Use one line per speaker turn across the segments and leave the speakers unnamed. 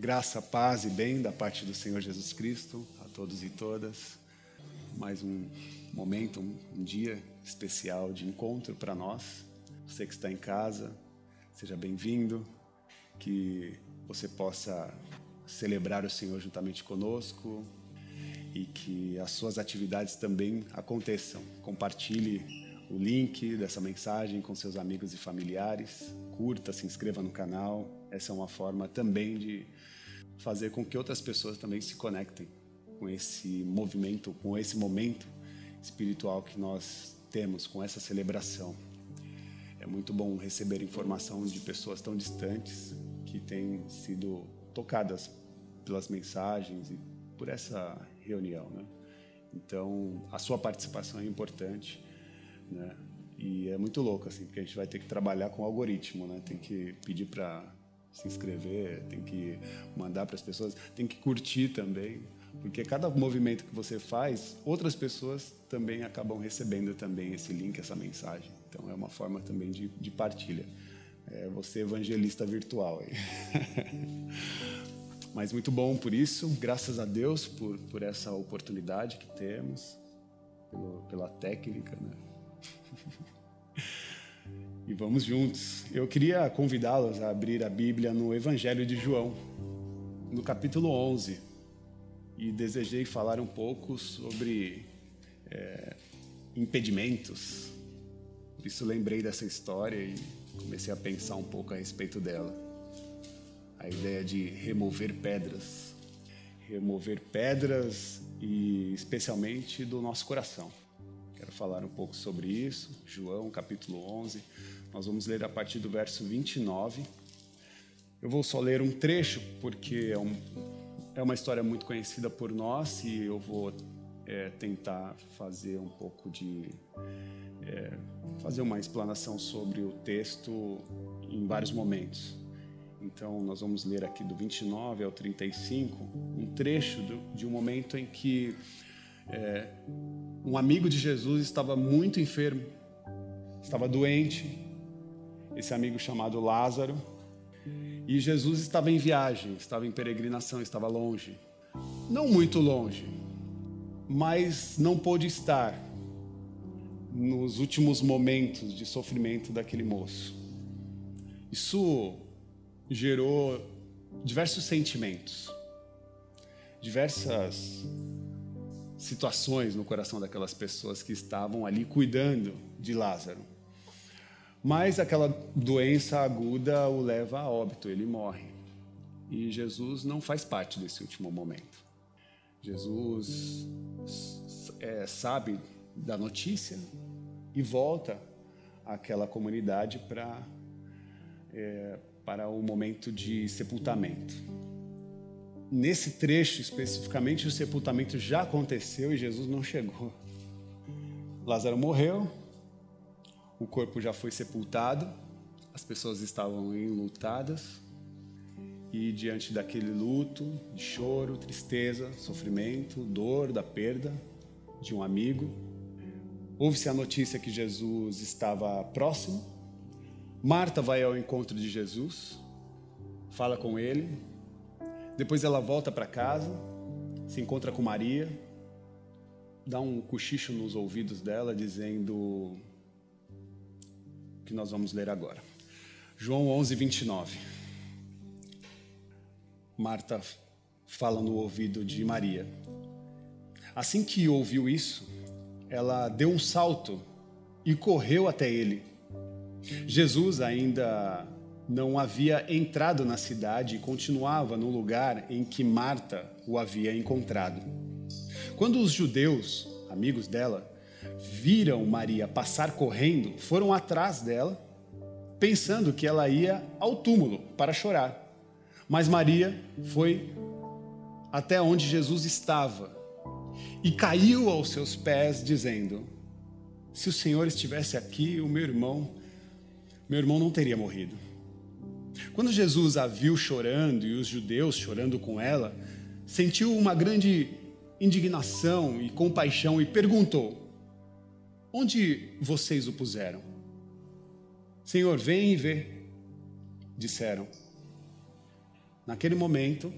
Graça, paz e bem da parte do Senhor Jesus Cristo a todos e todas. Mais um momento, um, dia especial de encontro para nós. Você que está em casa, seja bem-vindo. Que você possa celebrar o Senhor juntamente conosco e que as suas atividades também aconteçam. Compartilhe o link dessa mensagem com seus amigos e familiares. Curta, se inscreva no canal. Essa é uma forma também de fazer com que outras pessoas também se conectem com esse movimento, com esse momento espiritual que nós temos, com essa celebração. É muito bom receber informação de pessoas tão distantes que têm sido tocadas pelas mensagens e por essa reunião, né? Então, a sua participação é importante, né? E é muito louco assim, porque a gente vai ter que trabalhar com algoritmo, né? Tem que pedir para se inscrever, tem que mandar para as pessoas, tem que curtir também, porque cada movimento que você faz, outras pessoas também acabam recebendo também esse link, essa mensagem. Então é uma forma também de, de partilha. É você evangelista virtual. Mas muito bom por isso, graças a Deus por, por essa oportunidade que temos, pelo, pela técnica, né? e vamos juntos. Eu queria convidá-los a abrir a Bíblia no Evangelho de João, no capítulo 11, e desejei falar um pouco sobre é, impedimentos. Por isso lembrei dessa história e comecei a pensar um pouco a respeito dela. A ideia de remover pedras. Remover pedras e especialmente do nosso coração. Quero falar um pouco sobre isso. João, capítulo 11. Nós vamos ler a partir do verso 29. Eu vou só ler um trecho, porque é, um, é uma história muito conhecida por nós e eu vou é, tentar fazer um pouco de. É, fazer uma explanação sobre o texto em vários momentos. Então, nós vamos ler aqui do 29 ao 35, um trecho do, de um momento em que é, um amigo de Jesus estava muito enfermo, estava doente, esse amigo chamado Lázaro. E Jesus estava em viagem, estava em peregrinação, estava longe. Não muito longe, mas não pôde estar nos últimos momentos de sofrimento daquele moço. Isso gerou diversos sentimentos, diversas situações no coração daquelas pessoas que estavam ali cuidando de Lázaro. Mas aquela doença aguda o leva a óbito, ele morre. E Jesus não faz parte desse último momento. Jesus é, sabe da notícia e volta àquela comunidade para é, para o momento de sepultamento. Nesse trecho especificamente, o sepultamento já aconteceu e Jesus não chegou. Lázaro morreu, o corpo já foi sepultado, as pessoas estavam enlutadas e diante daquele luto, de choro, tristeza, sofrimento, dor da perda de um amigo, ouve-se a notícia que Jesus estava próximo. Marta vai ao encontro de Jesus, fala com ele. Depois ela volta para casa, se encontra com Maria, dá um cochicho nos ouvidos dela, dizendo: que nós vamos ler agora. João 11, 29. Marta fala no ouvido de Maria. Assim que ouviu isso, ela deu um salto e correu até ele. Jesus ainda não havia entrado na cidade e continuava no lugar em que Marta o havia encontrado. Quando os judeus, amigos dela, viram Maria passar correndo, foram atrás dela, pensando que ela ia ao túmulo para chorar. Mas Maria foi até onde Jesus estava e caiu aos seus pés, dizendo: Se o Senhor estivesse aqui, o meu irmão, meu irmão não teria morrido. Quando Jesus a viu chorando e os judeus chorando com ela, sentiu uma grande indignação e compaixão e perguntou: Onde vocês o puseram? Senhor, vem e vê, disseram. Naquele momento,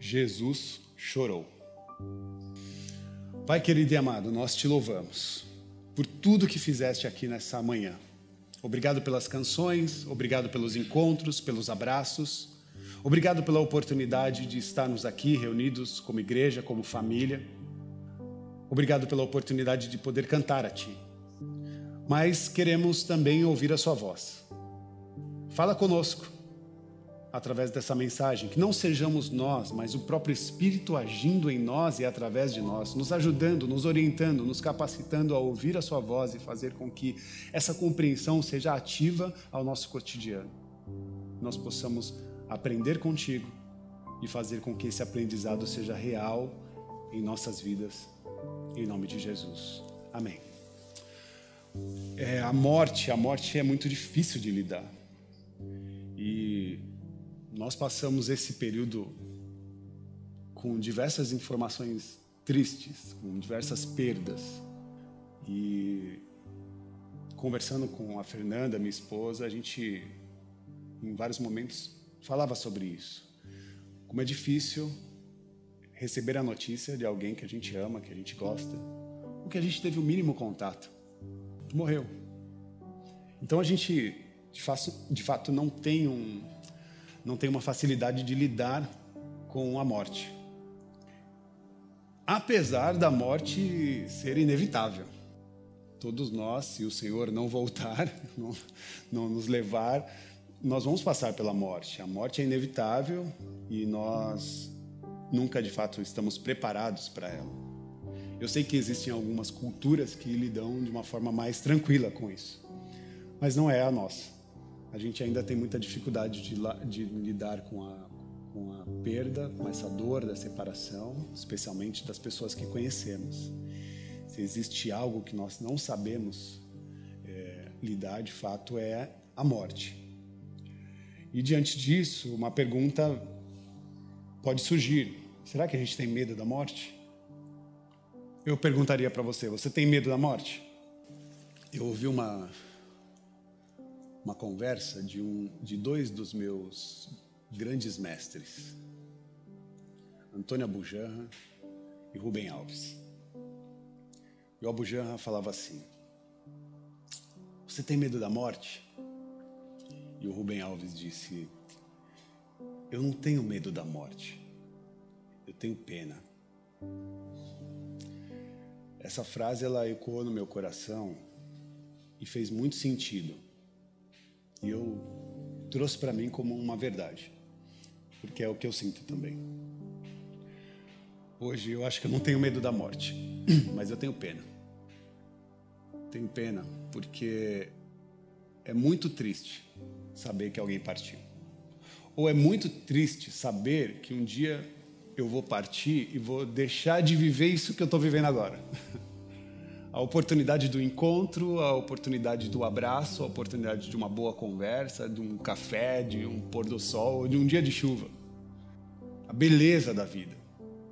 Jesus chorou. Pai querido e amado, nós te louvamos por tudo que fizeste aqui nessa manhã. Obrigado pelas canções, obrigado pelos encontros, pelos abraços. Obrigado pela oportunidade de estarmos aqui reunidos como igreja, como família. Obrigado pela oportunidade de poder cantar a Ti. Mas queremos também ouvir a Sua voz. Fala conosco através dessa mensagem, que não sejamos nós, mas o próprio Espírito agindo em nós e através de nós, nos ajudando, nos orientando, nos capacitando a ouvir a Sua voz e fazer com que essa compreensão seja ativa ao nosso cotidiano. Nós possamos aprender contigo e fazer com que esse aprendizado seja real em nossas vidas, em nome de Jesus. Amém. É, a morte, a morte é muito difícil de lidar. E nós passamos esse período com diversas informações tristes, com diversas perdas. E conversando com a Fernanda, minha esposa, a gente, em vários momentos, falava sobre isso. Como é difícil receber a notícia de alguém que a gente ama, que a gente gosta, ou que a gente teve o mínimo contato. Morreu. Então a gente, de fato, de fato não tem um, não tem uma facilidade de lidar com a morte. Apesar da morte ser inevitável. Todos nós, se o Senhor não voltar, não, não nos levar, nós vamos passar pela morte. A morte é inevitável e nós nunca de fato estamos preparados para ela. Eu sei que existem algumas culturas que lidam de uma forma mais tranquila com isso, mas não é a nossa. A gente ainda tem muita dificuldade de, de lidar com a, com a perda, com essa dor da separação, especialmente das pessoas que conhecemos. Se existe algo que nós não sabemos é, lidar, de fato, é a morte. E diante disso, uma pergunta pode surgir: será que a gente tem medo da morte? Eu perguntaria para você: você tem medo da morte? Eu ouvi uma uma conversa de um de dois dos meus grandes mestres, Antônio Abujanra e Rubem Alves. E o Abujanra falava assim: Você tem medo da morte? E o Rubem Alves disse: Eu não tenho medo da morte, eu tenho pena. Essa frase ela ecoou no meu coração e fez muito sentido. E eu trouxe para mim como uma verdade, porque é o que eu sinto também. Hoje eu acho que eu não tenho medo da morte, mas eu tenho pena. Tenho pena porque é muito triste saber que alguém partiu. Ou é muito triste saber que um dia eu vou partir e vou deixar de viver isso que eu estou vivendo agora. A oportunidade do encontro, a oportunidade do abraço, a oportunidade de uma boa conversa, de um café, de um pôr do sol, de um dia de chuva. A beleza da vida.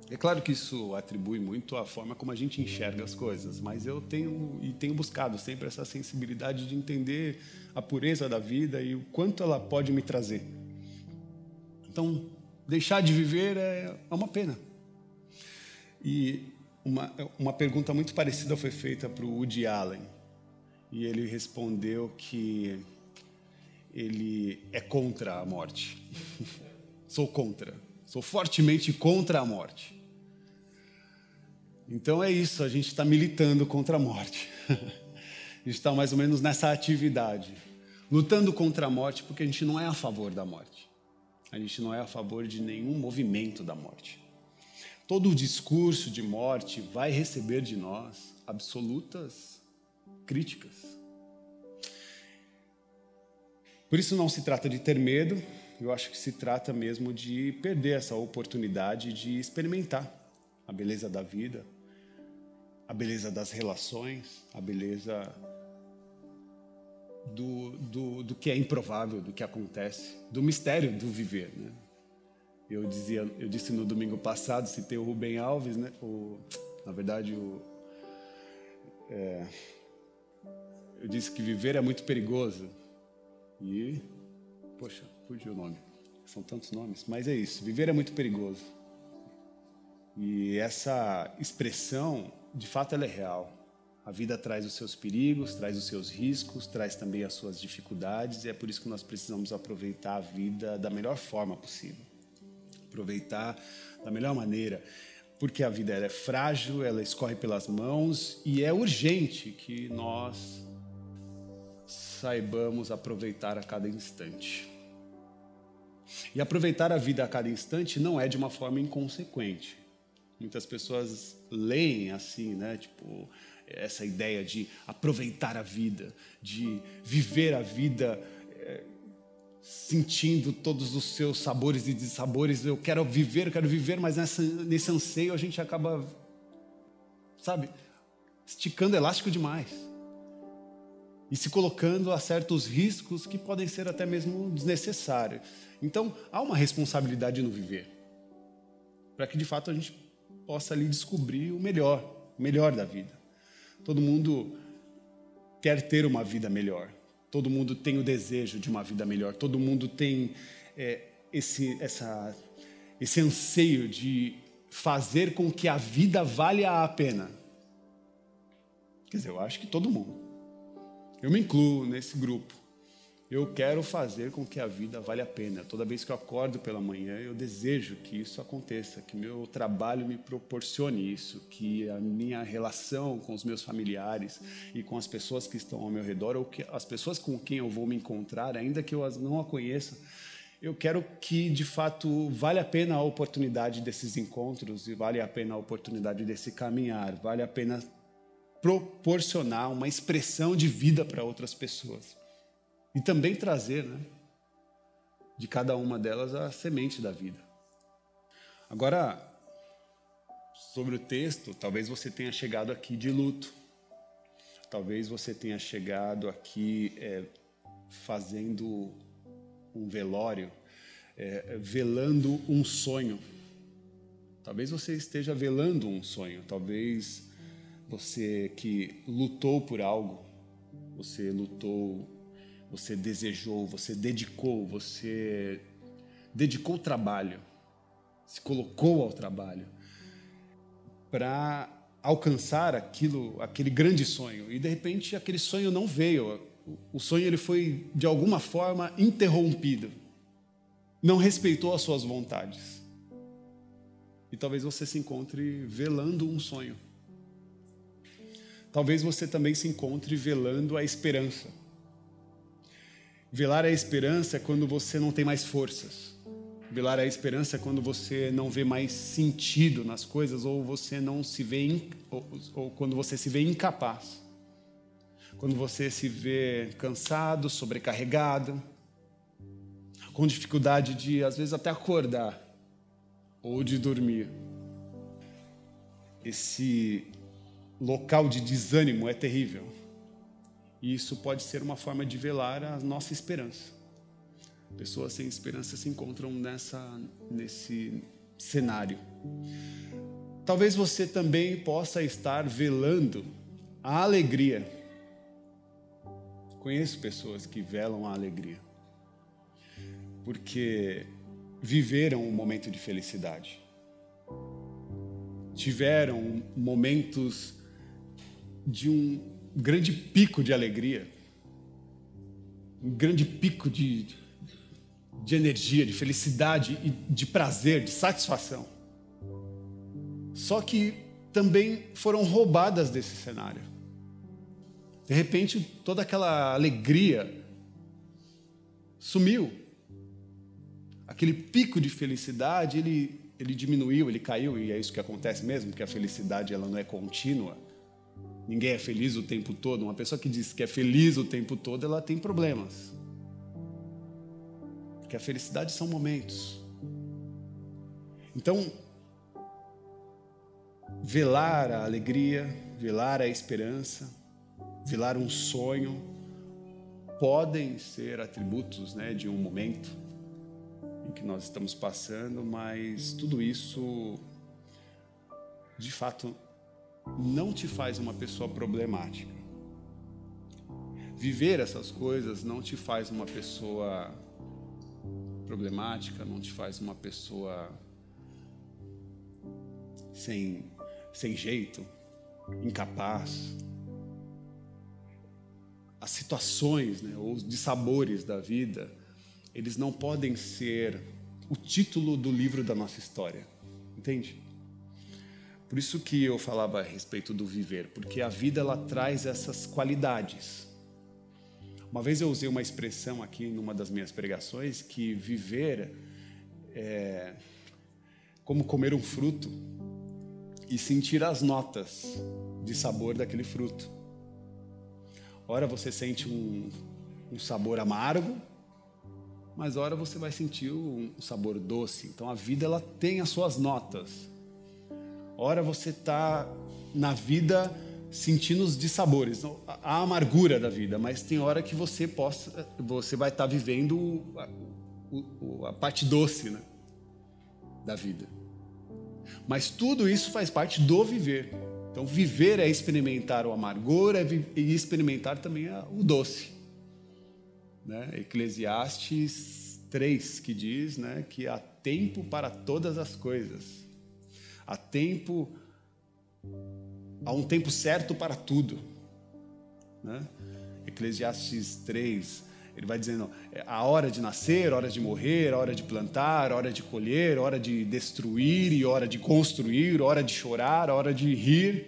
É claro que isso atribui muito à forma como a gente enxerga as coisas, mas eu tenho e tenho buscado sempre essa sensibilidade de entender a pureza da vida e o quanto ela pode me trazer. Então, deixar de viver é, é uma pena. E uma, uma pergunta muito parecida foi feita para o Woody Allen. E ele respondeu que ele é contra a morte. sou contra. Sou fortemente contra a morte. Então é isso, a gente está militando contra a morte. a gente está mais ou menos nessa atividade lutando contra a morte porque a gente não é a favor da morte. A gente não é a favor de nenhum movimento da morte. Todo o discurso de morte vai receber de nós absolutas críticas. Por isso não se trata de ter medo, eu acho que se trata mesmo de perder essa oportunidade de experimentar a beleza da vida, a beleza das relações, a beleza do, do, do que é improvável, do que acontece, do mistério do viver. Né? Eu, dizia, eu disse no domingo passado, citei o Rubem Alves, né? o, na verdade, o, é, eu disse que viver é muito perigoso. E, poxa, fugiu o nome. São tantos nomes, mas é isso. Viver é muito perigoso. E essa expressão, de fato, ela é real. A vida traz os seus perigos, traz os seus riscos, traz também as suas dificuldades, e é por isso que nós precisamos aproveitar a vida da melhor forma possível. Aproveitar da melhor maneira, porque a vida é frágil, ela escorre pelas mãos e é urgente que nós saibamos aproveitar a cada instante. E aproveitar a vida a cada instante não é de uma forma inconsequente. Muitas pessoas leem assim, né? Tipo, essa ideia de aproveitar a vida, de viver a vida é, sentindo todos os seus sabores e dissabores. Eu quero viver, eu quero viver, mas nessa, nesse anseio a gente acaba, sabe, esticando elástico demais e se colocando a certos riscos que podem ser até mesmo desnecessários. Então, há uma responsabilidade no viver, para que de fato a gente possa ali descobrir o melhor, o melhor da vida. Todo mundo quer ter uma vida melhor. Todo mundo tem o desejo de uma vida melhor. Todo mundo tem é, esse, essa, esse anseio de fazer com que a vida valha a pena. Quer dizer, eu acho que todo mundo. Eu me incluo nesse grupo. Eu quero fazer com que a vida valha a pena. Toda vez que eu acordo pela manhã, eu desejo que isso aconteça, que meu trabalho me proporcione isso, que a minha relação com os meus familiares e com as pessoas que estão ao meu redor, ou que as pessoas com quem eu vou me encontrar, ainda que eu as não a conheça, eu quero que de fato vale a pena a oportunidade desses encontros e vale a pena a oportunidade desse caminhar, vale a pena proporcionar uma expressão de vida para outras pessoas. E também trazer né, de cada uma delas a semente da vida. Agora, sobre o texto, talvez você tenha chegado aqui de luto. Talvez você tenha chegado aqui é, fazendo um velório, é, velando um sonho. Talvez você esteja velando um sonho. Talvez você que lutou por algo, você lutou você desejou, você dedicou, você dedicou o trabalho, se colocou ao trabalho para alcançar aquilo, aquele grande sonho. E de repente aquele sonho não veio. O sonho ele foi de alguma forma interrompido. Não respeitou as suas vontades. E talvez você se encontre velando um sonho. Talvez você também se encontre velando a esperança. Velar a esperança é quando você não tem mais forças. Velar a esperança é quando você não vê mais sentido nas coisas ou você não se vê ou, ou quando você se vê incapaz. Quando você se vê cansado, sobrecarregado, com dificuldade de às vezes até acordar ou de dormir. Esse local de desânimo é terrível. E isso pode ser uma forma de velar a nossa esperança. Pessoas sem esperança se encontram nessa, nesse cenário. Talvez você também possa estar velando a alegria. Conheço pessoas que velam a alegria, porque viveram um momento de felicidade, tiveram momentos de um grande pico de alegria, um grande pico de, de energia, de felicidade e de prazer, de satisfação. Só que também foram roubadas desse cenário. De repente, toda aquela alegria sumiu. Aquele pico de felicidade, ele, ele diminuiu, ele caiu, e é isso que acontece mesmo, porque a felicidade ela não é contínua ninguém é feliz o tempo todo. Uma pessoa que diz que é feliz o tempo todo, ela tem problemas. Porque a felicidade são momentos. Então, velar a alegria, velar a esperança, velar um sonho, podem ser atributos né, de um momento em que nós estamos passando, mas tudo isso, de fato, não te faz uma pessoa problemática. Viver essas coisas não te faz uma pessoa problemática, não te faz uma pessoa sem, sem jeito, incapaz. As situações, né, ou os dissabores da vida, eles não podem ser o título do livro da nossa história. Entende? Por isso que eu falava a respeito do viver, porque a vida ela traz essas qualidades. Uma vez eu usei uma expressão aqui numa das minhas pregações que viver é como comer um fruto e sentir as notas de sabor daquele fruto. Ora você sente um, um sabor amargo, mas ora você vai sentir um, sabor doce. Então a vida ela tem as suas notas. Ora você está na vida sentindo os dissabores, a amargura da vida, mas tem hora que você possa, você vai estar tá vivendo a, a, parte doce, né, da vida. Mas tudo isso faz parte do viver. Então, viver é experimentar o amargor é e experimentar também o doce. Né? Eclesiastes 3, que diz né, que há tempo para todas as coisas. Há tempo, há um tempo certo para tudo. Né? Eclesiastes 3, ele vai dizendo é, a hora de nascer, a hora de morrer, a hora de plantar, a hora de colher, a hora de destruir e a hora de construir, a hora de chorar, a hora de rir,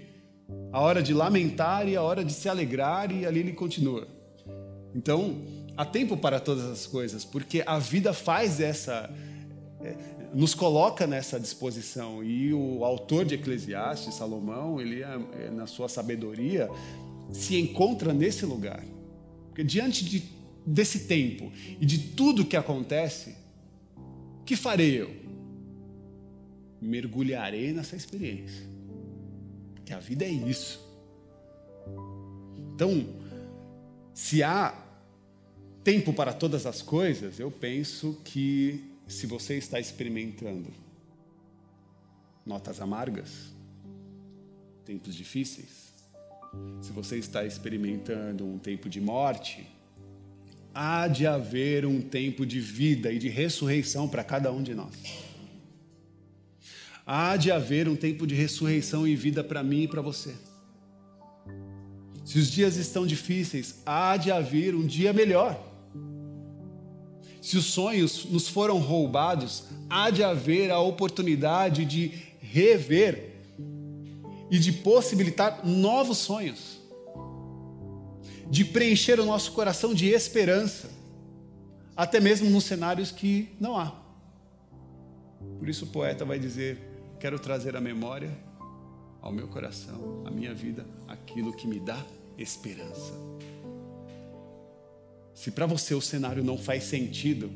a hora de lamentar e a hora de se alegrar, e ali ele continua. Então, há tempo para todas as coisas, porque a vida faz essa é, nos coloca nessa disposição. E o autor de Eclesiastes, Salomão, ele, é, é, na sua sabedoria, se encontra nesse lugar. Porque diante de, desse tempo e de tudo que acontece, que farei eu? Mergulharei nessa experiência. Porque a vida é isso. Então, se há tempo para todas as coisas, eu penso que se você está experimentando notas amargas, tempos difíceis, se você está experimentando um tempo de morte, há de haver um tempo de vida e de ressurreição para cada um de nós. Há de haver um tempo de ressurreição e vida para mim e para você. Se os dias estão difíceis, há de haver um dia melhor. Se os sonhos nos foram roubados, há de haver a oportunidade de rever e de possibilitar novos sonhos, de preencher o nosso coração de esperança, até mesmo nos cenários que não há. Por isso o poeta vai dizer: Quero trazer à memória, ao meu coração, à minha vida, aquilo que me dá esperança. Se para você o cenário não faz sentido,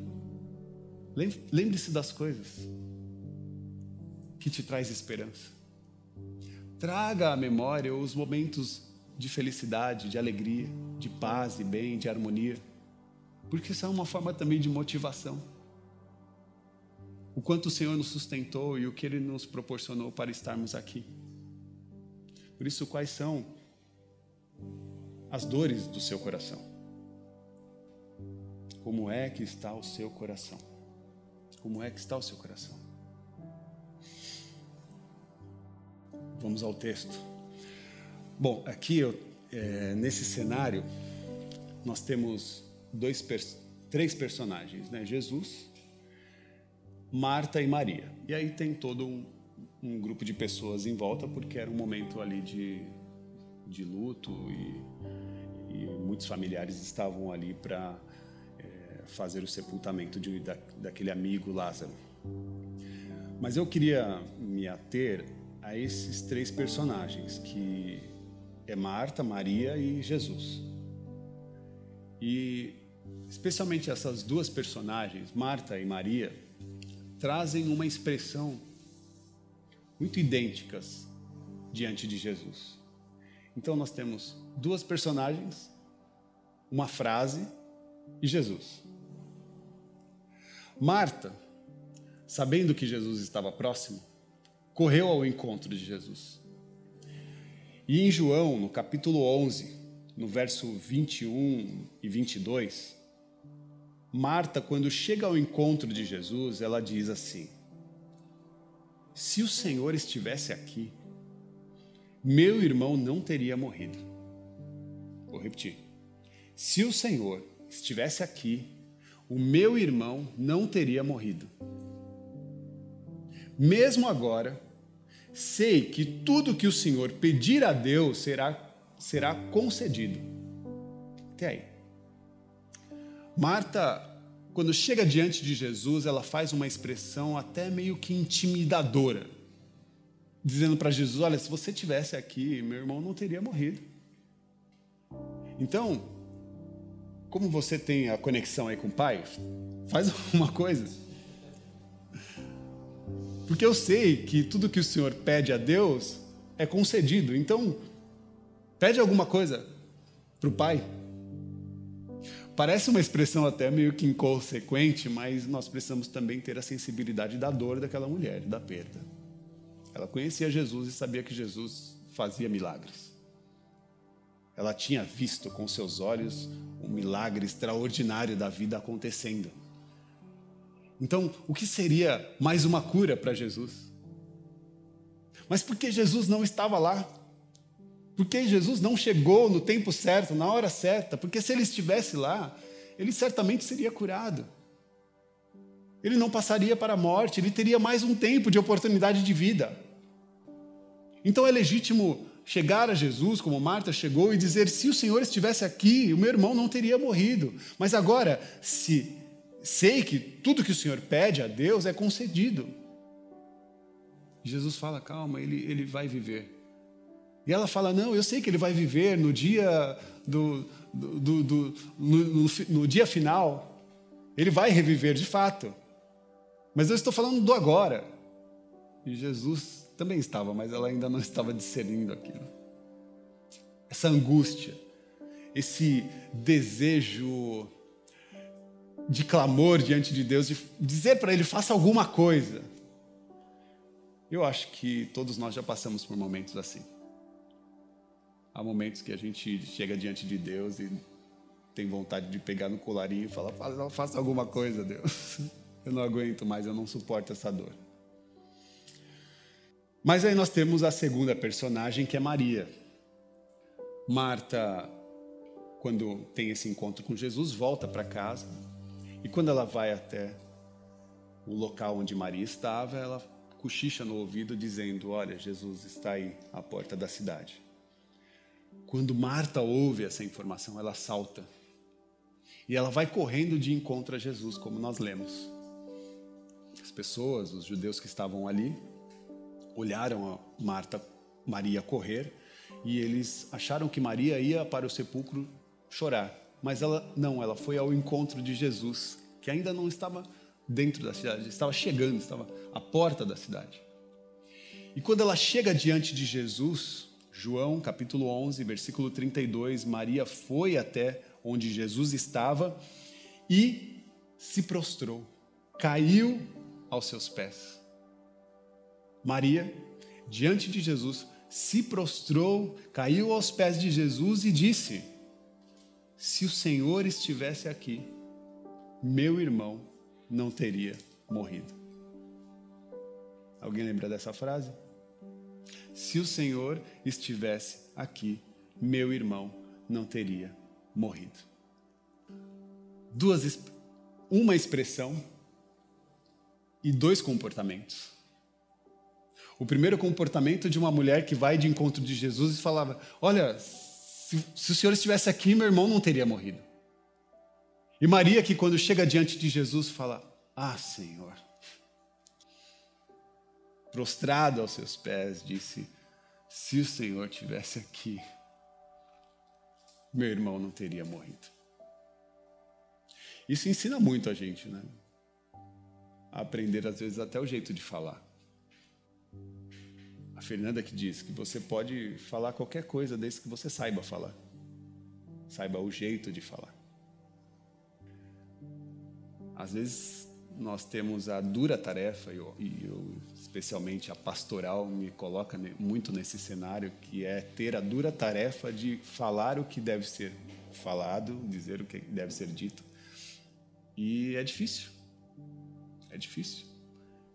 lembre-se das coisas que te traz esperança. Traga à memória os momentos de felicidade, de alegria, de paz, de bem, de harmonia, porque isso é uma forma também de motivação. O quanto o Senhor nos sustentou e o que Ele nos proporcionou para estarmos aqui. Por isso, quais são as dores do seu coração? Como é que está o seu coração? Como é que está o seu coração? Vamos ao texto. Bom, aqui eu, é, nesse cenário nós temos dois, três personagens, né? Jesus, Marta e Maria. E aí tem todo um, um grupo de pessoas em volta porque era um momento ali de, de luto e, e muitos familiares estavam ali para fazer o sepultamento de, da, daquele amigo Lázaro. Mas eu queria me ater a esses três personagens, que é Marta, Maria e Jesus. E especialmente essas duas personagens, Marta e Maria, trazem uma expressão muito idênticas diante de Jesus. Então nós temos duas personagens, uma frase e Jesus. Marta, sabendo que Jesus estava próximo, correu ao encontro de Jesus. E em João, no capítulo 11, no verso 21 e 22, Marta, quando chega ao encontro de Jesus, ela diz assim: Se o Senhor estivesse aqui, meu irmão não teria morrido. Vou repetir. Se o Senhor estivesse aqui, o meu irmão não teria morrido. Mesmo agora, sei que tudo que o Senhor pedir a Deus será, será concedido. Até aí. Marta, quando chega diante de Jesus, ela faz uma expressão até meio que intimidadora, dizendo para Jesus: Olha, se você tivesse aqui, meu irmão não teria morrido. Então, como você tem a conexão aí com o Pai, faz alguma coisa. Porque eu sei que tudo que o Senhor pede a Deus é concedido. Então, pede alguma coisa para o Pai. Parece uma expressão até meio que inconsequente, mas nós precisamos também ter a sensibilidade da dor daquela mulher, da perda. Ela conhecia Jesus e sabia que Jesus fazia milagres. Ela tinha visto com seus olhos um milagre extraordinário da vida acontecendo. Então, o que seria mais uma cura para Jesus? Mas por que Jesus não estava lá? Por que Jesus não chegou no tempo certo, na hora certa? Porque se ele estivesse lá, ele certamente seria curado. Ele não passaria para a morte, ele teria mais um tempo de oportunidade de vida. Então é legítimo chegar a Jesus, como Marta chegou, e dizer: se o Senhor estivesse aqui, o meu irmão não teria morrido. Mas agora, se sei que tudo que o Senhor pede a Deus é concedido. Jesus fala: calma, ele, ele vai viver. E ela fala: Não, eu sei que ele vai viver no dia do, do, do, do no, no, no, dia final. Ele vai reviver de fato. Mas eu estou falando do agora. E Jesus também estava, mas ela ainda não estava discernindo aquilo. Essa angústia, esse desejo de clamor diante de Deus, de dizer para Ele: faça alguma coisa. Eu acho que todos nós já passamos por momentos assim. Há momentos que a gente chega diante de Deus e tem vontade de pegar no colarinho e falar: faça alguma coisa, Deus. Eu não aguento mais, eu não suporto essa dor. Mas aí nós temos a segunda personagem, que é Maria. Marta, quando tem esse encontro com Jesus, volta para casa. E quando ela vai até o local onde Maria estava, ela cochicha no ouvido, dizendo: Olha, Jesus está aí à porta da cidade. Quando Marta ouve essa informação, ela salta. E ela vai correndo de encontro a Jesus, como nós lemos. As pessoas, os judeus que estavam ali, olharam a Marta, Maria correr e eles acharam que Maria ia para o sepulcro chorar. Mas ela não, ela foi ao encontro de Jesus, que ainda não estava dentro da cidade, estava chegando, estava à porta da cidade. E quando ela chega diante de Jesus, João capítulo 11, versículo 32, Maria foi até onde Jesus estava e se prostrou, caiu aos seus pés. Maria, diante de Jesus, se prostrou, caiu aos pés de Jesus e disse: Se o Senhor estivesse aqui, meu irmão não teria morrido. Alguém lembra dessa frase? se o Senhor estivesse aqui, meu irmão não teria morrido. Duas, uma expressão e dois comportamentos. O primeiro comportamento de uma mulher que vai de encontro de Jesus e falava: Olha, se, se o Senhor estivesse aqui, meu irmão não teria morrido. E Maria, que quando chega diante de Jesus, fala: Ah, Senhor, prostrado aos seus pés, disse: Se o Senhor tivesse aqui, meu irmão não teria morrido. Isso ensina muito a gente, né? A aprender, às vezes, até o jeito de falar. Fernanda que diz que você pode falar qualquer coisa desde que você saiba falar. Saiba o jeito de falar. Às vezes nós temos a dura tarefa, e eu, eu, especialmente a pastoral me coloca muito nesse cenário, que é ter a dura tarefa de falar o que deve ser falado, dizer o que deve ser dito. E é difícil. É difícil.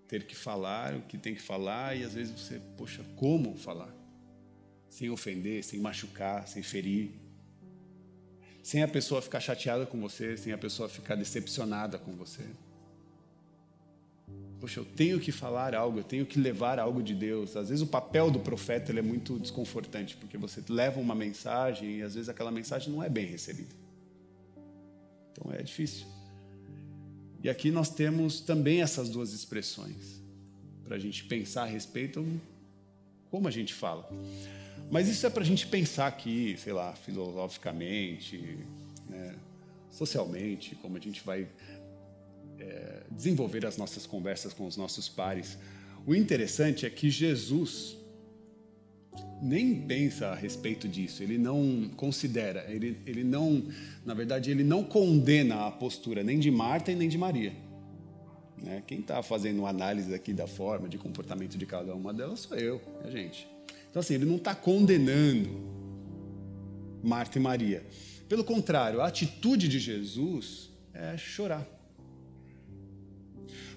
Ter que falar o que tem que falar e às vezes você, poxa, como falar? Sem ofender, sem machucar, sem ferir. Sem a pessoa ficar chateada com você, sem a pessoa ficar decepcionada com você. Poxa, eu tenho que falar algo, eu tenho que levar algo de Deus. Às vezes o papel do profeta é muito desconfortante, porque você leva uma mensagem e às vezes aquela mensagem não é bem recebida. Então é difícil. E aqui nós temos também essas duas expressões para a gente pensar a respeito como a gente fala. Mas isso é para a gente pensar aqui, sei lá, filosoficamente, né, socialmente, como a gente vai é, desenvolver as nossas conversas com os nossos pares. O interessante é que Jesus nem pensa a respeito disso, ele não considera, ele, ele não, na verdade, ele não condena a postura nem de Marta e nem de Maria. Né? Quem está fazendo análise aqui da forma de comportamento de cada uma delas sou eu, a gente. Então, assim, ele não está condenando Marta e Maria. Pelo contrário, a atitude de Jesus é chorar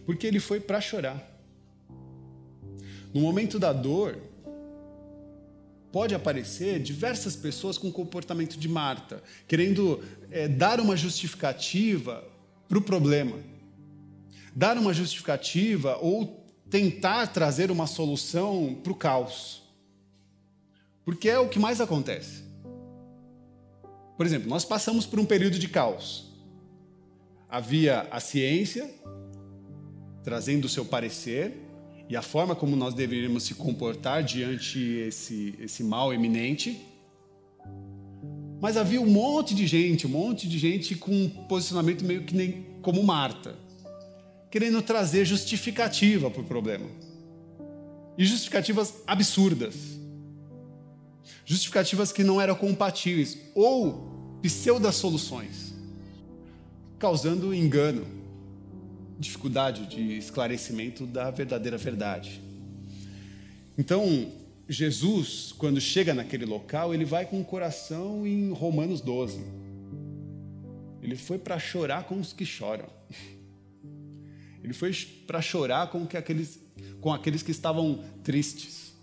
porque ele foi para chorar. No momento da dor, pode aparecer diversas pessoas com comportamento de Marta, querendo é, dar uma justificativa para o problema, dar uma justificativa ou tentar trazer uma solução para o caos. Porque é o que mais acontece. Por exemplo, nós passamos por um período de caos. Havia a ciência, trazendo o seu parecer e a forma como nós deveríamos se comportar diante esse esse mal eminente. Mas havia um monte de gente, um monte de gente com um posicionamento meio que nem como Marta, querendo trazer justificativa para o problema. E justificativas absurdas. Justificativas que não eram compatíveis ou pseudo soluções, causando engano dificuldade de esclarecimento da verdadeira verdade. Então, Jesus, quando chega naquele local, ele vai com o coração em Romanos 12. Ele foi para chorar com os que choram. Ele foi para chorar com, que aqueles, com aqueles que estavam tristes,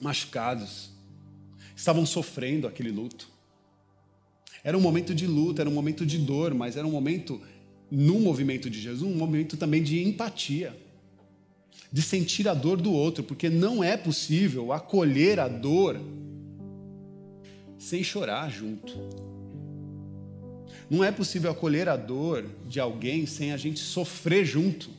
machucados, estavam sofrendo aquele luto. Era um momento de luta, era um momento de dor, mas era um momento no movimento de Jesus, um movimento também de empatia, de sentir a dor do outro, porque não é possível acolher a dor sem chorar junto. Não é possível acolher a dor de alguém sem a gente sofrer junto.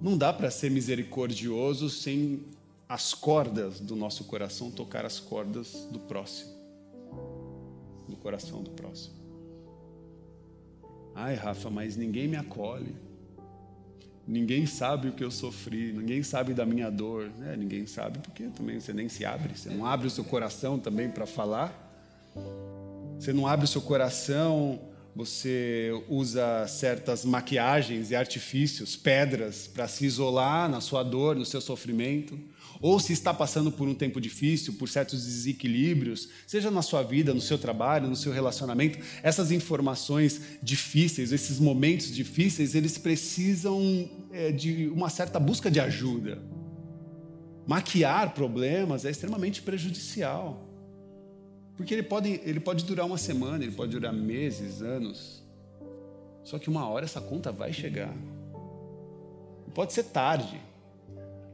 Não dá para ser misericordioso sem as cordas do nosso coração tocar as cordas do próximo, do coração do próximo. Ai, Rafa, mas ninguém me acolhe. Ninguém sabe o que eu sofri, ninguém sabe da minha dor. É, ninguém sabe porque também você nem se abre, você não abre o seu coração também para falar. Você não abre o seu coração, você usa certas maquiagens e artifícios, pedras, para se isolar na sua dor, no seu sofrimento ou se está passando por um tempo difícil, por certos desequilíbrios, seja na sua vida, no seu trabalho, no seu relacionamento, essas informações difíceis, esses momentos difíceis, eles precisam é, de uma certa busca de ajuda. Maquiar problemas é extremamente prejudicial. Porque ele pode, ele pode durar uma semana, ele pode durar meses, anos. Só que uma hora essa conta vai chegar. Pode ser tarde.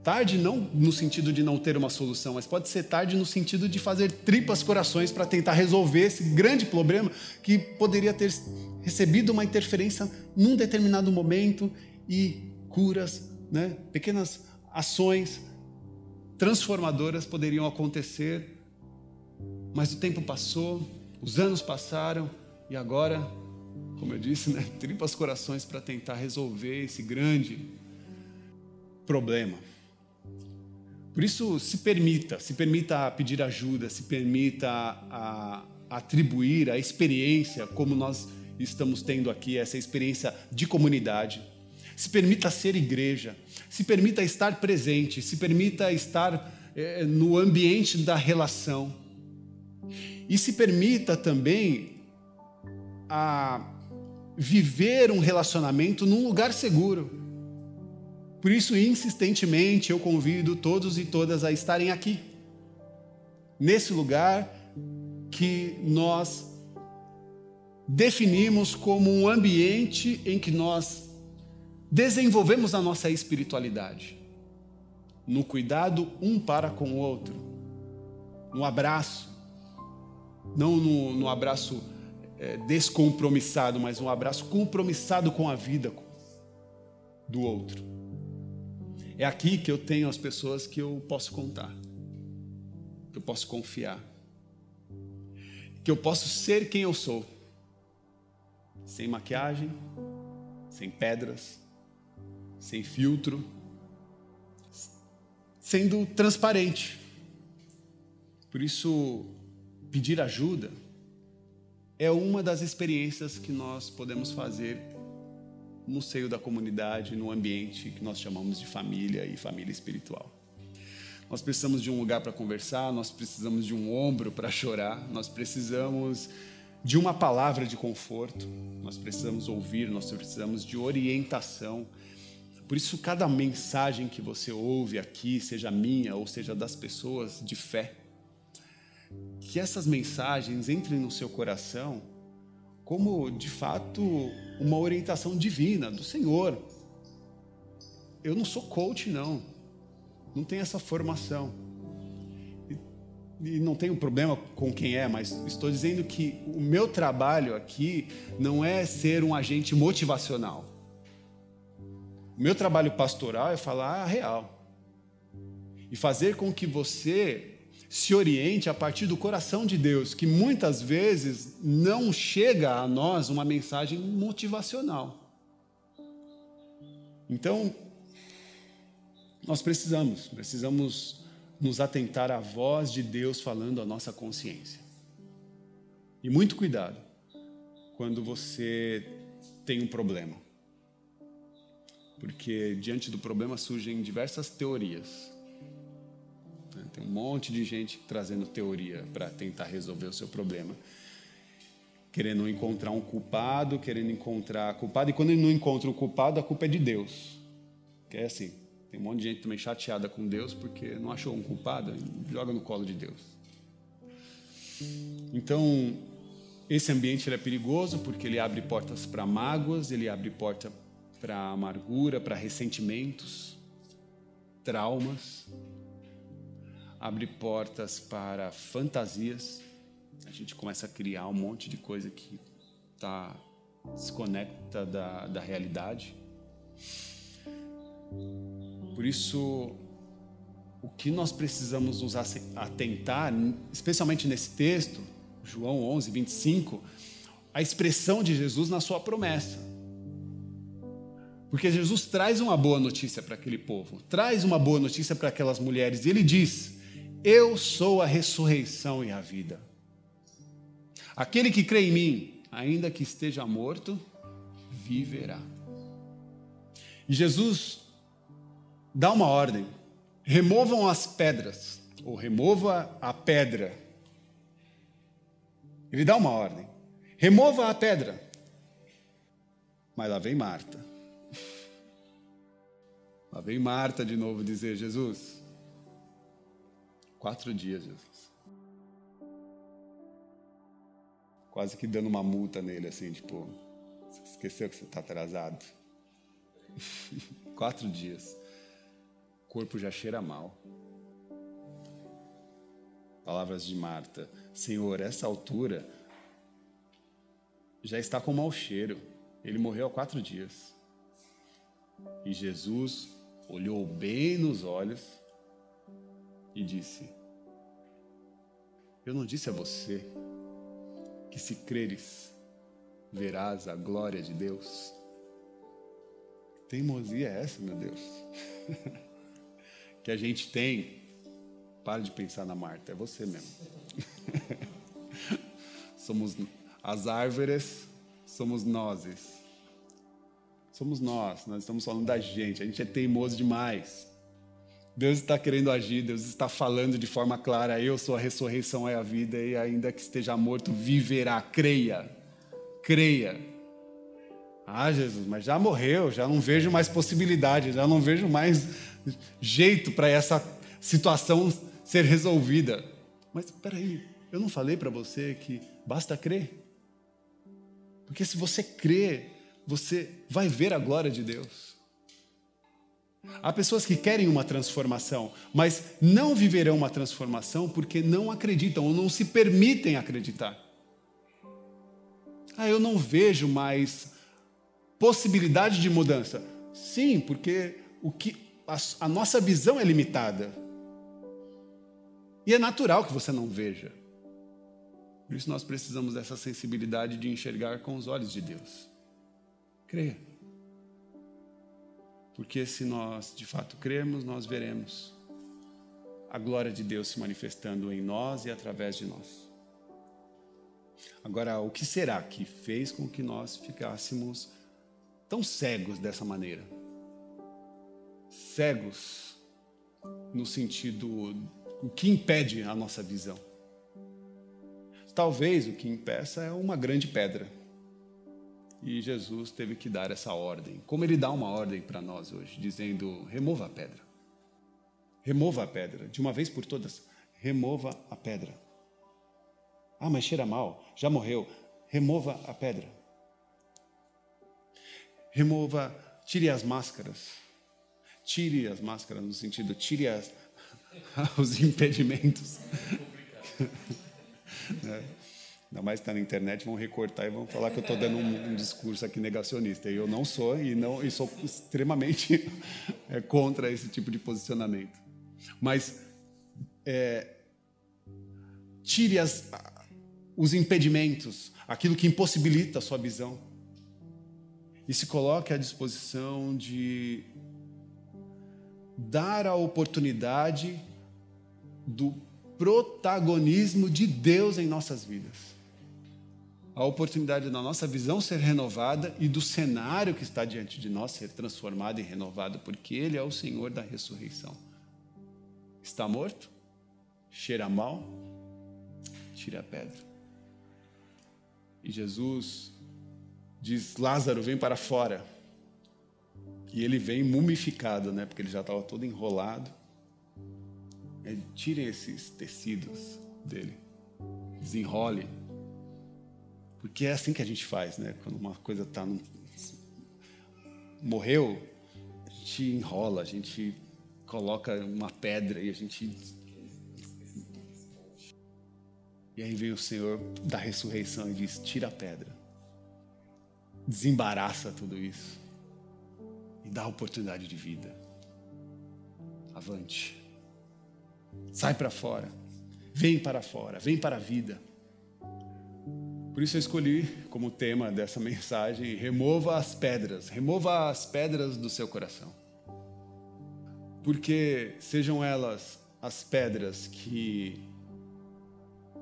Tarde não no sentido de não ter uma solução, mas pode ser tarde no sentido de fazer tripas corações para tentar resolver esse grande problema que poderia ter recebido uma interferência num determinado momento e curas, né? pequenas ações transformadoras poderiam acontecer. Mas o tempo passou, os anos passaram e agora, como eu disse, né? tripas corações para tentar resolver esse grande problema. Por isso, se permita, se permita pedir ajuda, se permita a, a atribuir a experiência, como nós estamos tendo aqui, essa experiência de comunidade. Se permita ser igreja, se permita estar presente, se permita estar é, no ambiente da relação. E se permita também a viver um relacionamento num lugar seguro. Por isso, insistentemente, eu convido todos e todas a estarem aqui, nesse lugar que nós definimos como um ambiente em que nós desenvolvemos a nossa espiritualidade, no cuidado um para com o outro, no abraço, não no, no abraço é, descompromissado, mas um abraço compromissado com a vida do outro. É aqui que eu tenho as pessoas que eu posso contar, que eu posso confiar, que eu posso ser quem eu sou sem maquiagem, sem pedras, sem filtro, sendo transparente. Por isso, pedir ajuda é uma das experiências que nós podemos fazer no seio da comunidade, no ambiente que nós chamamos de família e família espiritual. Nós precisamos de um lugar para conversar, nós precisamos de um ombro para chorar, nós precisamos de uma palavra de conforto, nós precisamos ouvir, nós precisamos de orientação. Por isso, cada mensagem que você ouve aqui, seja minha ou seja das pessoas de fé, que essas mensagens entrem no seu coração como, de fato, uma orientação divina do Senhor. Eu não sou coach, não. Não tenho essa formação e não tenho problema com quem é, mas estou dizendo que o meu trabalho aqui não é ser um agente motivacional. O meu trabalho pastoral é falar a real e fazer com que você se oriente a partir do coração de Deus, que muitas vezes não chega a nós uma mensagem motivacional. Então, nós precisamos, precisamos nos atentar à voz de Deus falando à nossa consciência. E muito cuidado quando você tem um problema. Porque diante do problema surgem diversas teorias. Tem um monte de gente trazendo teoria para tentar resolver o seu problema. Querendo encontrar um culpado, querendo encontrar culpado, e quando ele não encontra o culpado, a culpa é de Deus. Que é assim: tem um monte de gente também chateada com Deus porque não achou um culpado, joga no colo de Deus. Então, esse ambiente é perigoso porque ele abre portas para mágoas, ele abre porta para amargura, para ressentimentos, traumas, abre portas para fantasias. A gente começa a criar um monte de coisa que tá, desconecta da, da realidade. Por isso, o que nós precisamos nos atentar, especialmente nesse texto, João 11, 25, a expressão de Jesus na sua promessa. Porque Jesus traz uma boa notícia para aquele povo, traz uma boa notícia para aquelas mulheres, e ele diz: Eu sou a ressurreição e a vida. Aquele que crê em mim, ainda que esteja morto, viverá. E Jesus dá uma ordem: removam as pedras, ou remova a pedra. Ele dá uma ordem: remova a pedra. Mas lá vem Marta. Lá vem Marta de novo dizer: Jesus, quatro dias, Jesus. Quase que dando uma multa nele, assim, tipo, você esqueceu que você está atrasado? quatro dias corpo já cheira mal. Palavras de Marta: Senhor, essa altura já está com mau cheiro. Ele morreu há quatro dias. E Jesus olhou bem nos olhos e disse: Eu não disse a você que se creres, verás a glória de Deus? Teimosia é essa, meu Deus? que a gente tem, para de pensar na Marta, é você mesmo. somos as árvores, somos nós. Somos nós, nós estamos falando da gente, a gente é teimoso demais. Deus está querendo agir, Deus está falando de forma clara: eu sou a ressurreição, é a vida, e ainda que esteja morto, viverá. Creia, creia. Ah, Jesus, mas já morreu, já não vejo mais possibilidade, já não vejo mais jeito para essa situação ser resolvida. Mas espera aí, eu não falei para você que basta crer? Porque se você crer, você vai ver a glória de Deus. Há pessoas que querem uma transformação, mas não viverão uma transformação porque não acreditam ou não se permitem acreditar. Ah, eu não vejo mais possibilidade de mudança. Sim, porque o que a, a nossa visão é limitada. E é natural que você não veja. Por isso nós precisamos dessa sensibilidade de enxergar com os olhos de Deus. Creia. Porque se nós de fato cremos, nós veremos a glória de Deus se manifestando em nós e através de nós. Agora, o que será que fez com que nós ficássemos tão cegos dessa maneira? Cegos no sentido o que impede a nossa visão. Talvez o que impeça é uma grande pedra. E Jesus teve que dar essa ordem. Como ele dá uma ordem para nós hoje, dizendo: remova a pedra. Remova a pedra, de uma vez por todas. Remova a pedra. Ah, mas cheira mal, já morreu. Remova a pedra. Remova, tire as máscaras. Tire as máscaras no sentido, tire as, os impedimentos. É. Ainda mais está na internet, vão recortar e vão falar que eu estou dando um, um, discurso aqui negacionista. E eu não sou, e, não, e sou extremamente é, contra esse tipo de posicionamento. Mas é, tire as, os impedimentos, aquilo que impossibilita a sua visão, e se coloque à disposição de dar a oportunidade do protagonismo de Deus em nossas vidas. A oportunidade da nossa visão ser renovada e do cenário que está diante de nós ser transformado e renovado, porque Ele é o Senhor da ressurreição. Está morto? Cheira mal? Tira a pedra. E Jesus diz: Lázaro, vem para fora. E ele vem mumificado, né? Porque ele já estava todo enrolado. É, tirem esses tecidos dele, desenrole. Porque é assim que a gente faz, né? Quando uma coisa está no... morreu, a gente enrola, a gente coloca uma pedra e a gente e aí vem o Senhor da ressurreição e diz: tira a pedra, desembaraça tudo isso e dá oportunidade de vida. Avante. Sai para fora. Vem para fora, vem para a vida. Por isso eu escolhi como tema dessa mensagem: remova as pedras, remova as pedras do seu coração. Porque sejam elas as pedras que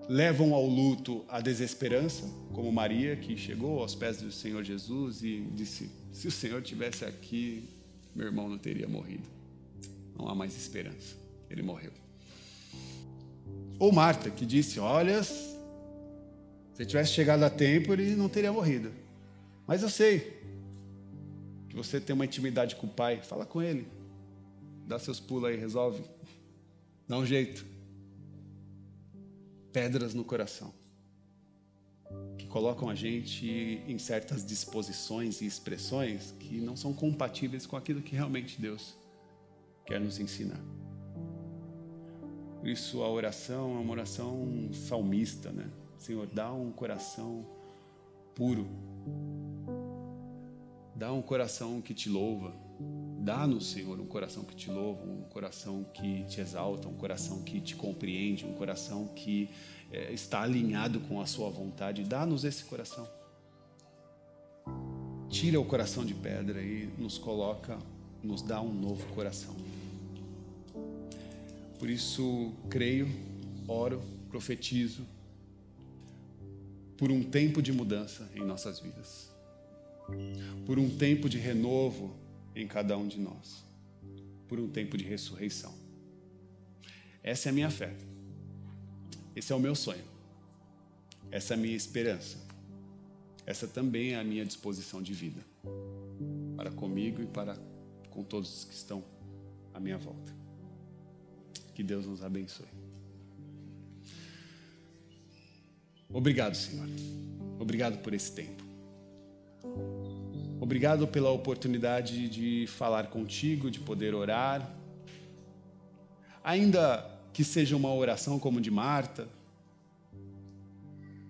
levam ao luto a desesperança, como Maria, que chegou aos pés do Senhor Jesus e disse: Se o Senhor tivesse aqui, meu irmão não teria morrido. Não há mais esperança. Ele morreu. Ou Marta, que disse: Olha, se tivesse chegado a tempo, ele não teria morrido. Mas eu sei que você tem uma intimidade com o Pai. Fala com ele. Dá seus pulos aí, resolve. Dá um jeito. Pedras no coração. Que colocam a gente em certas disposições e expressões que não são compatíveis com aquilo que realmente Deus quer nos ensinar. Por isso a oração é uma oração salmista, né? Senhor, dá um coração puro. Dá um coração que te louva. Dá-nos, Senhor, um coração que te louva, um coração que te exalta, um coração que te compreende, um coração que é, está alinhado com a Sua vontade. Dá-nos esse coração. Tira o coração de pedra e nos coloca, nos dá um novo coração. Por isso, creio, oro, profetizo por um tempo de mudança em nossas vidas, por um tempo de renovo em cada um de nós, por um tempo de ressurreição. Essa é a minha fé, esse é o meu sonho, essa é a minha esperança. essa também é a minha disposição de vida para comigo e para com todos os que estão à minha volta. Que Deus nos abençoe. Obrigado, Senhor. Obrigado por esse tempo. Obrigado pela oportunidade de falar contigo, de poder orar. Ainda que seja uma oração como de Marta,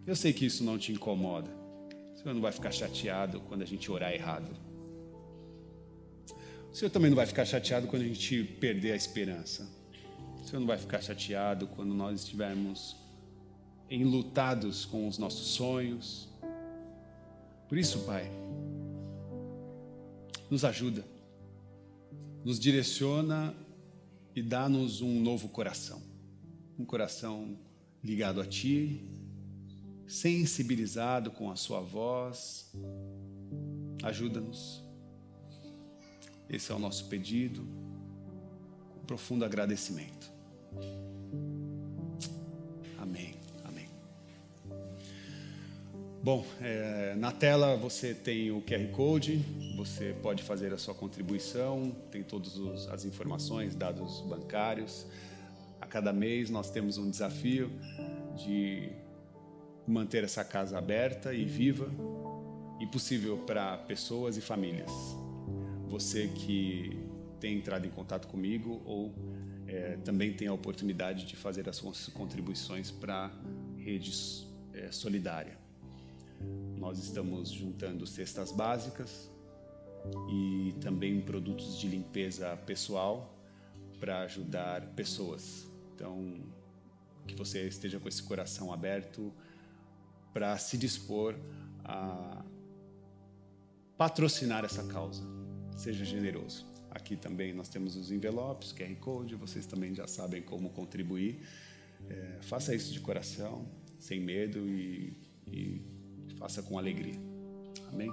eu sei que isso não te incomoda. O Senhor não vai ficar chateado quando a gente orar errado. O Senhor também não vai ficar chateado quando a gente perder a esperança. O Senhor não vai ficar chateado quando nós estivermos enlutados com os nossos sonhos. Por isso, Pai, nos ajuda, nos direciona e dá-nos um novo coração. Um coração ligado a Ti, sensibilizado com a Sua voz. Ajuda-nos. Esse é o nosso pedido, com profundo agradecimento. Amém. Bom, é, na tela você tem o QR Code, você pode fazer a sua contribuição, tem todas as informações, dados bancários. A cada mês nós temos um desafio de manter essa casa aberta e viva e possível para pessoas e famílias. Você que tem entrado em contato comigo ou é, também tem a oportunidade de fazer as suas contribuições para a rede é, solidária. Nós estamos juntando cestas básicas e também produtos de limpeza pessoal para ajudar pessoas. Então, que você esteja com esse coração aberto para se dispor a patrocinar essa causa. Seja generoso. Aqui também nós temos os envelopes, QR Code, vocês também já sabem como contribuir. É, faça isso de coração, sem medo e, e faça com alegria. Amém?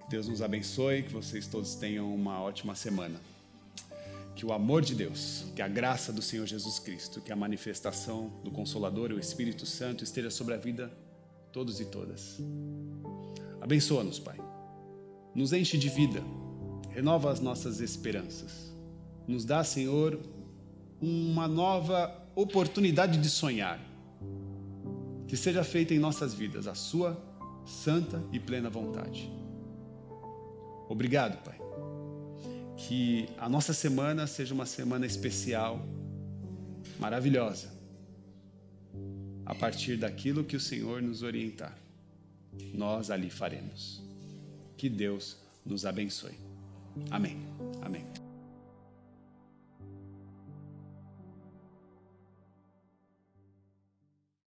Que Deus nos abençoe, que vocês todos tenham uma ótima semana. Que o amor de Deus, que a graça do Senhor Jesus Cristo, que a manifestação do Consolador e o Espírito Santo esteja sobre a vida todos e todas. Abençoa-nos, Pai. Nos enche de vida, renova as nossas esperanças. Nos dá, Senhor, uma nova oportunidade de sonhar. Que seja feita em nossas vidas a Sua santa e plena vontade. Obrigado, Pai. Que a nossa semana seja uma semana especial, maravilhosa, a partir daquilo que o Senhor nos orientar. Nós ali faremos. Que Deus nos abençoe. Amém. Amém.